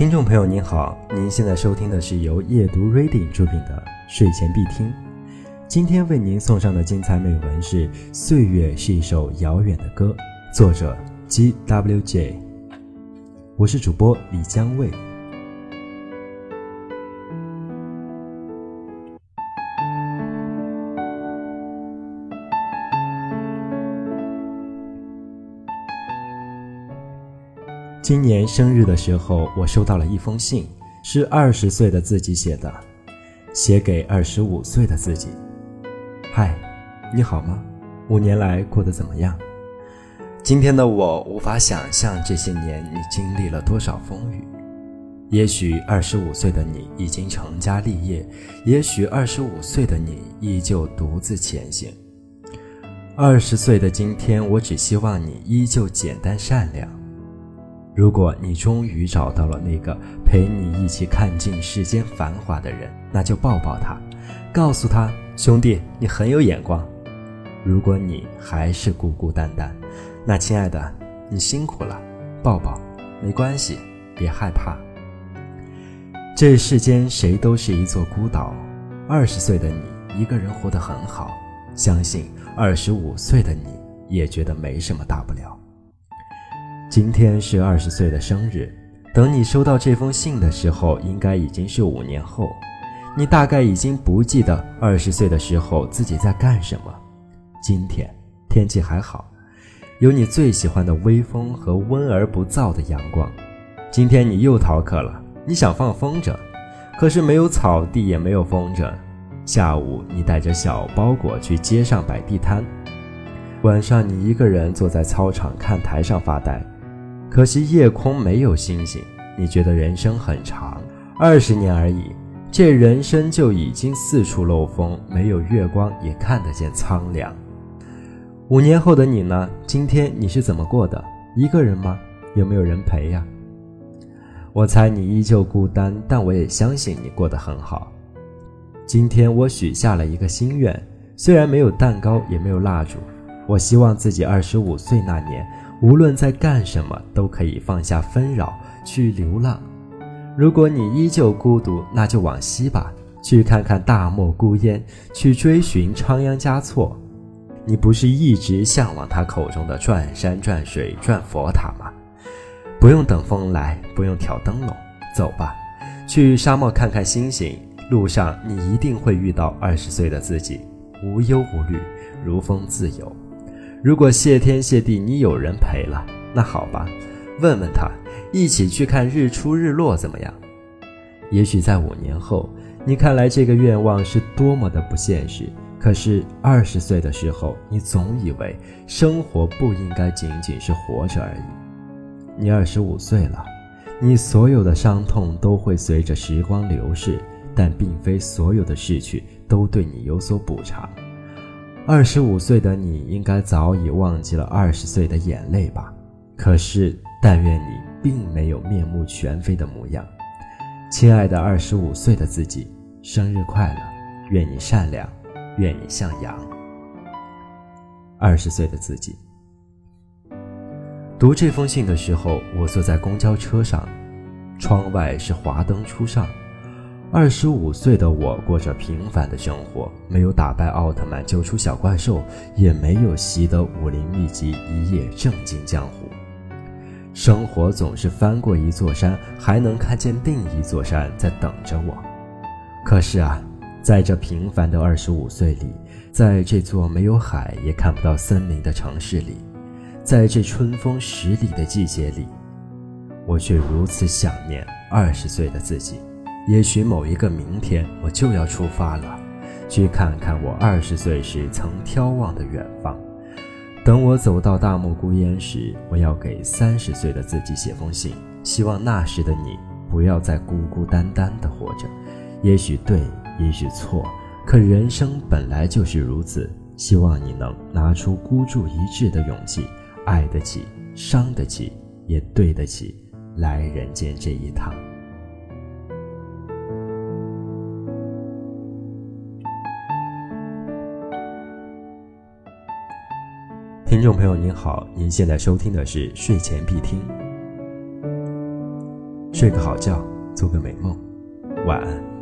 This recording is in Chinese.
听众朋友您好，您现在收听的是由夜读 Reading 出品的睡前必听。今天为您送上的精彩美文是《岁月是一首遥远的歌》，作者 G W J。我是主播李江卫。今年生日的时候，我收到了一封信，是二十岁的自己写的，写给二十五岁的自己。嗨，你好吗？五年来过得怎么样？今天的我无法想象这些年你经历了多少风雨。也许二十五岁的你已经成家立业，也许二十五岁的你依旧独自前行。二十岁的今天，我只希望你依旧简单善良。如果你终于找到了那个陪你一起看尽世间繁华的人，那就抱抱他，告诉他：“兄弟，你很有眼光。”如果你还是孤孤单单，那亲爱的，你辛苦了，抱抱，没关系，别害怕。这世间谁都是一座孤岛。二十岁的你一个人活得很好，相信二十五岁的你也觉得没什么大不了。今天是二十岁的生日，等你收到这封信的时候，应该已经是五年后。你大概已经不记得二十岁的时候自己在干什么。今天天气还好，有你最喜欢的微风和温而不燥的阳光。今天你又逃课了，你想放风筝，可是没有草地，也没有风筝。下午你带着小包裹去街上摆地摊，晚上你一个人坐在操场看台上发呆。可惜夜空没有星星，你觉得人生很长，二十年而已，这人生就已经四处漏风，没有月光也看得见苍凉。五年后的你呢？今天你是怎么过的？一个人吗？有没有人陪呀？我猜你依旧孤单，但我也相信你过得很好。今天我许下了一个心愿，虽然没有蛋糕，也没有蜡烛，我希望自己二十五岁那年。无论在干什么，都可以放下纷扰去流浪。如果你依旧孤独，那就往西吧，去看看大漠孤烟，去追寻仓央嘉措。你不是一直向往他口中的转山转水转佛塔吗？不用等风来，不用挑灯笼，走吧，去沙漠看看星星。路上你一定会遇到二十岁的自己，无忧无虑，如风自由。如果谢天谢地你有人陪了，那好吧，问问他，一起去看日出日落怎么样？也许在五年后，你看来这个愿望是多么的不现实。可是二十岁的时候，你总以为生活不应该仅仅是活着而已。你二十五岁了，你所有的伤痛都会随着时光流逝，但并非所有的逝去都对你有所补偿。二十五岁的你应该早已忘记了二十岁的眼泪吧？可是，但愿你并没有面目全非的模样。亲爱的二十五岁的自己，生日快乐！愿你善良，愿你向阳。二十岁的自己，读这封信的时候，我坐在公交车上，窗外是华灯初上。二十五岁的我过着平凡的生活，没有打败奥特曼救出小怪兽，也没有习得武林秘籍一夜正经江湖。生活总是翻过一座山，还能看见另一座山在等着我。可是啊，在这平凡的二十五岁里，在这座没有海也看不到森林的城市里，在这春风十里的季节里，我却如此想念二十岁的自己。也许某一个明天，我就要出发了，去看看我二十岁时曾眺望的远方。等我走到大漠孤烟时，我要给三十岁的自己写封信，希望那时的你不要再孤孤单单的活着。也许对，也许错，可人生本来就是如此。希望你能拿出孤注一掷的勇气，爱得起，伤得起，也对得起来人间这一趟。听众朋友您好，您现在收听的是睡前必听。睡个好觉，做个美梦，晚安。